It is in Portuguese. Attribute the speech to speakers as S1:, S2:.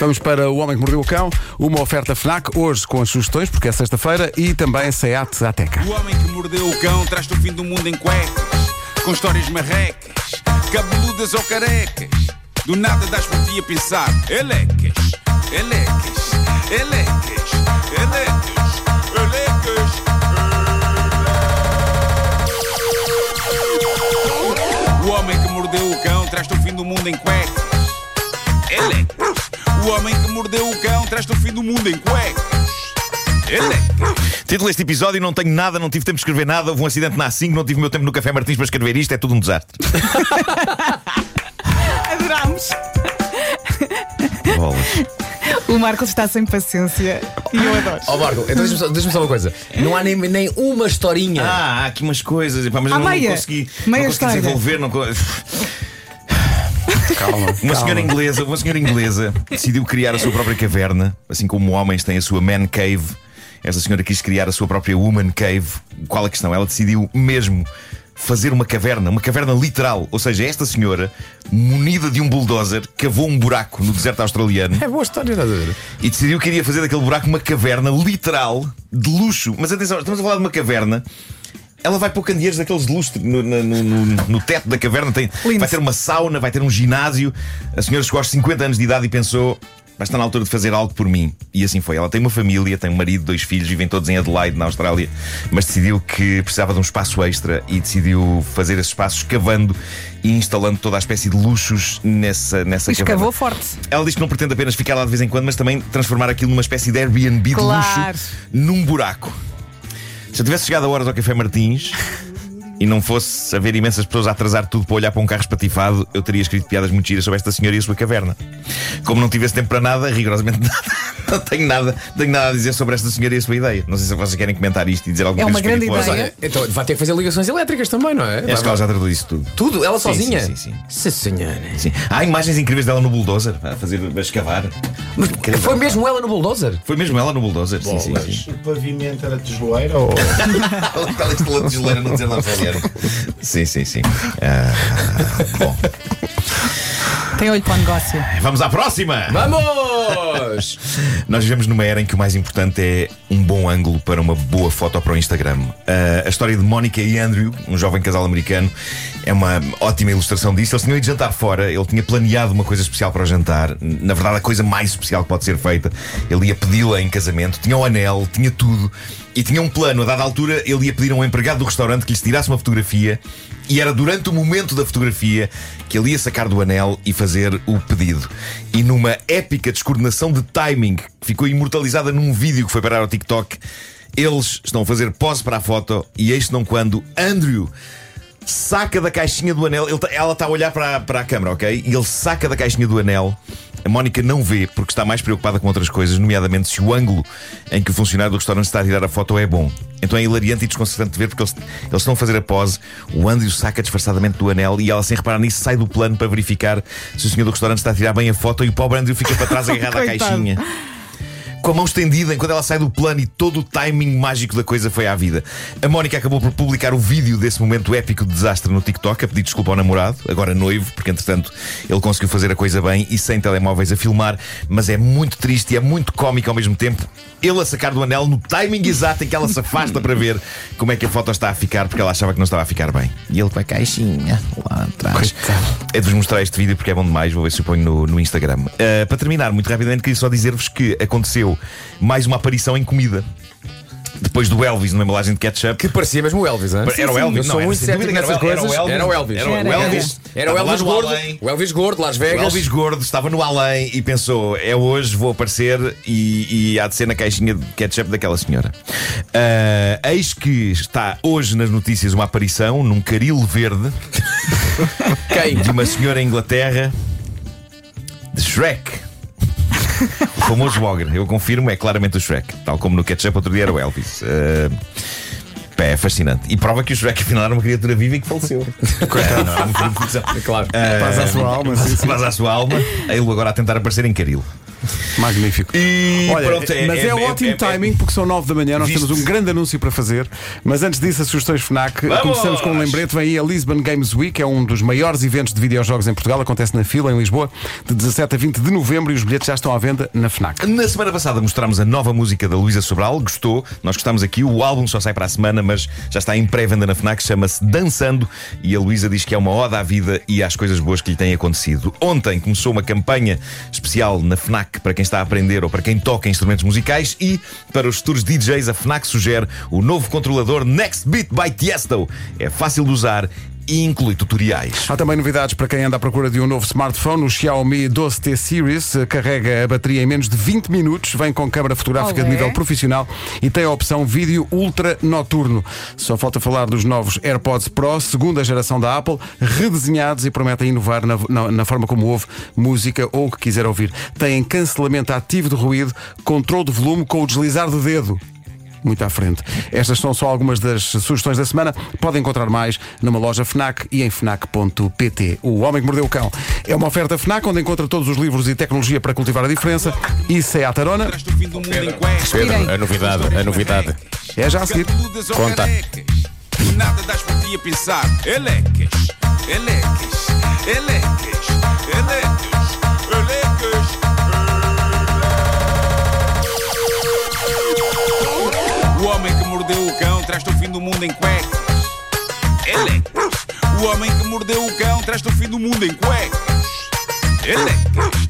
S1: Vamos para O Homem que Mordeu o Cão, uma oferta FNAC, hoje com as sugestões, porque é sexta-feira, e também SEAT Ateca.
S2: O homem que mordeu o cão traz-te o fim do mundo em cuecas, com histórias marrecas, cabeludas ou carecas. Do nada das por ti a pensar, elecas, elecas, elecas, elecas, elecas. O homem que mordeu o cão traz-te o fim do mundo em cuecas. Elecas. O homem que mordeu o cão traz-te o fim do mundo em cuecas. Elecas.
S3: Título deste episódio: Não tenho nada, não tive tempo de escrever nada. Houve um acidente na A5, não tive o meu tempo no Café Martins para escrever isto. É tudo um desastre.
S4: Adorámos.
S3: Bolas.
S4: O Marcos está sem paciência e eu adoro.
S5: Ó Marco, então deixa-me só, deixa-me só uma coisa. Não há nem, nem uma historinha.
S3: Ah, há aqui umas coisas, epá, mas
S4: À
S3: eu não, não
S4: meia.
S3: consegui,
S4: Meia
S3: não consegui
S4: história.
S3: desenvolver. Não... co-
S1: Calma.
S3: Uma senhora inglesa, uma senhora inglesa decidiu criar a sua própria caverna, assim como homens têm a sua man cave. Esta senhora quis criar a sua própria woman cave. Qual a questão? Ela decidiu mesmo fazer uma caverna, uma caverna literal. Ou seja, esta senhora, munida de um bulldozer, cavou um buraco no deserto australiano
S5: É boa história, a ver?
S3: e decidiu que iria fazer daquele buraco uma caverna literal de luxo. Mas atenção, estamos a falar de uma caverna. Ela vai pôr candeeiros daqueles de lustre no, no- no- no teto da caverna. Tem, vai ter uma sauna, vai ter um ginásio. A senhora chegou aos 50 anos de idade e pensou. Mas está na altura de fazer algo por mim. E assim foi. Ela tem uma família, tem um marido, dois filhos, vivem todos em Adelaide, na Austrália. Mas decidiu que precisava de um espaço extra e decidiu fazer esse espaço escavando e instalando toda a espécie de luxos nessa, nessa caverna.
S4: escavou forte.
S3: Ela diz que não pretende apenas ficar lá de vez em quando, mas também transformar aquilo numa espécie de Airbnb
S4: Claro.
S3: de luxo num buraco. Se eu tivesse chegado a horas ao Café Martins e não fosse haver imensas pessoas a atrasar tudo para olhar para um carro espatifado, eu teria escrito piadas muito giras sobre esta senhora e a sua caverna. Como não tivesse tempo para nada, rigorosamente nada, não tenho nada, tenho nada a dizer sobre esta senhora e a sua ideia. Não sei se vocês querem comentar isto e dizer alguma
S4: É
S3: coisa
S4: uma grande ideia.
S5: Olha, então vai ter que fazer ligações elétricas também, não é?
S3: Acho que ela já tratou isso tudo.
S5: Tudo, ela
S3: Sim,
S5: sozinha?
S3: sim, sim, sim.
S5: Sim, senhora.
S3: Sim. Há imagens incríveis dela no bulldozer a fazer a escavar.
S5: Mas
S3: Incrível.
S5: foi mesmo ela no bulldozer?
S3: Foi mesmo ela no bulldozer. Sim, sim, sim.
S6: Mas o pavimento era tijoleira ou.
S3: Aquela estrela de geleira no deserto australiano. Sim, sim, sim. Ah, bom,
S4: Tem olho para o negócio.
S3: vamos à próxima!
S5: Vamos!
S3: Nós vivemos numa era em que o mais importante é um bom ângulo para uma boa foto para o Instagram. Ah, a história de Mónica e Andrew, um jovem casal americano, é uma ótima ilustração disso. Eles tinham ido jantar fora, ele tinha planeado uma coisa especial para o jantar. Na verdade, a coisa mais especial que pode ser feita. Ele ia pedi-la em casamento, tinha o anel, tinha tudo. E tinha um plano, a dada altura, ele ia pedir a um empregado do restaurante que lhes tirasse uma fotografia. E era durante o momento da fotografia que ele ia sacar do anel e fazer o pedido. E numa épica descoordenação de timing que ficou imortalizada num vídeo que foi parar ao TikTok, eles estão a fazer pose para a foto e eis não quando Andrew saca da caixinha do anel. ele tá- ela está a olhar para, a- para a câmara, ok? E ele saca da caixinha do anel. A Mónica não vê porque está mais preocupada com outras coisas, nomeadamente se o ângulo em que o funcionário do restaurante está a tirar a foto é bom. Então é hilariante e desconcertante de ver porque eles, eles estão a fazer a pose. O Andrew saca disfarçadamente do anel e ela, sem reparar nisso, sai do plano para verificar se o senhor do restaurante está a tirar bem a foto e o pobre Andrew fica para trás agarrado à caixinha com a mão estendida enquanto ela sai do plano e todo o timing mágico da coisa foi à vida. A Mónica acabou por publicar o vídeo desse momento épico de desastre no TikTok a pedir desculpa ao namorado, agora noivo, porque entretanto ele conseguiu fazer a coisa bem e sem telemóveis a filmar, mas é muito triste e é muito cómico ao mesmo tempo. Ele a sacar do anel no timing exato em que ela se afasta para ver como é que a foto está a ficar, porque ela achava que não estava a ficar bem. E ele com a caixinha lá atrás. É de vos mostrar este vídeo porque é bom demais, vou ver se o ponho no, no Instagram. Uh, para terminar, muito rapidamente, queria só dizer-vos que aconteceu mais uma aparição em comida. Depois do Elvis numa embalagem de ketchup.
S5: Que parecia mesmo o Elvis, hein?
S3: Era o Elvis,
S5: sou
S3: não, era
S5: muito
S3: sem dúvida era o-
S5: coisas.
S3: era o
S5: Era o Elvis.
S3: Era o Elvis.
S5: Era o Elvis gordo.
S3: além.
S5: O Elvis gordo, Las
S3: O
S5: Vegas.
S3: Elvis gordo estava no além e pensou: é hoje, vou aparecer e, e há de ser na caixinha de ketchup daquela senhora. Ah, eis que está hoje nas notícias uma aparição num caril verde
S5: Quem?
S3: de uma senhora em Inglaterra de Shrek. O famoso Ogre, eu confirmo, é claramente o Shrek. Tal como no ketchup outro dia era o Elvis. Pá, é fascinante. E prova que o Shrek afinal era uma criatura viva e que faleceu. Coitado. Não, é de ficção.
S5: Claro.
S1: Paz à sua alma, sim, sim.
S3: Paz à sua alma. Ele agora a tentar aparecer em Caril.
S1: Magnífico.
S3: E
S1: Olha,
S3: pronto, é-
S1: mas é,
S3: é-
S1: ótimo
S3: é- é-
S1: timing porque são 9 da manhã, nós
S3: Visto.
S1: temos um grande anúncio para fazer. Mas antes disso, as sugestões FNAC.
S3: Vamos!
S1: Começamos com um lembrete: vem aí a Lisbon Games Week, é um dos maiores eventos de videojogos em Portugal, acontece na fila, em Lisboa, de 17 a 20 de novembro e os bilhetes já estão à venda na FNAC.
S3: Na semana passada mostramos a nova música da Luísa Sobral, gostou, nós gostámos aqui, o álbum só sai para a semana, mas já está em pré-venda na FNAC, chama-se Dançando, e a Luísa diz que é uma oda à vida e às coisas boas que lhe têm acontecido. Ontem começou uma campanha especial na FNAC para quem está a aprender ou para quem toca instrumentos musicais e para os futuros DJs a FNAC sugere o novo controlador Next Beat by Tiesto. É fácil de usar e inclui tutoriais.
S1: Há também novidades para quem anda à procura de um novo smartphone. O Xiaomi 12T Series eh, carrega a bateria em menos de 20 minutos, vem com câmara fotográfica de
S4: Olé.
S1: nível profissional e tem a opção vídeo ultra noturno. Só falta falar dos novos AirPods Pro, segunda geração da Apple, redesenhados e prometem inovar na, na- na forma como ouve música ou o que quiser ouvir. Têm cancelamento ativo de ruído, controle de volume com o deslizar do dedo muito à frente. Estas são só algumas das sugestões da semana. Podem encontrar mais numa loja FNAC e em FNAC.pt. O Homem que Mordeu o Cão é uma oferta FNAC onde encontra todos os livros e tecnologia para cultivar a diferença. Isso é a Tarona.
S5: Pedro, a novidade, a novidade.
S1: É já a seguir.
S5: Conta.
S2: nada das por ti a pensar. Elecas, elecas, elecas, elecas, elecas. Mordeu o cão traz-te o fim do mundo em cuecas. Elecas. O homem que mordeu o cão traz-te o fim do mundo em cuecas. Elecas.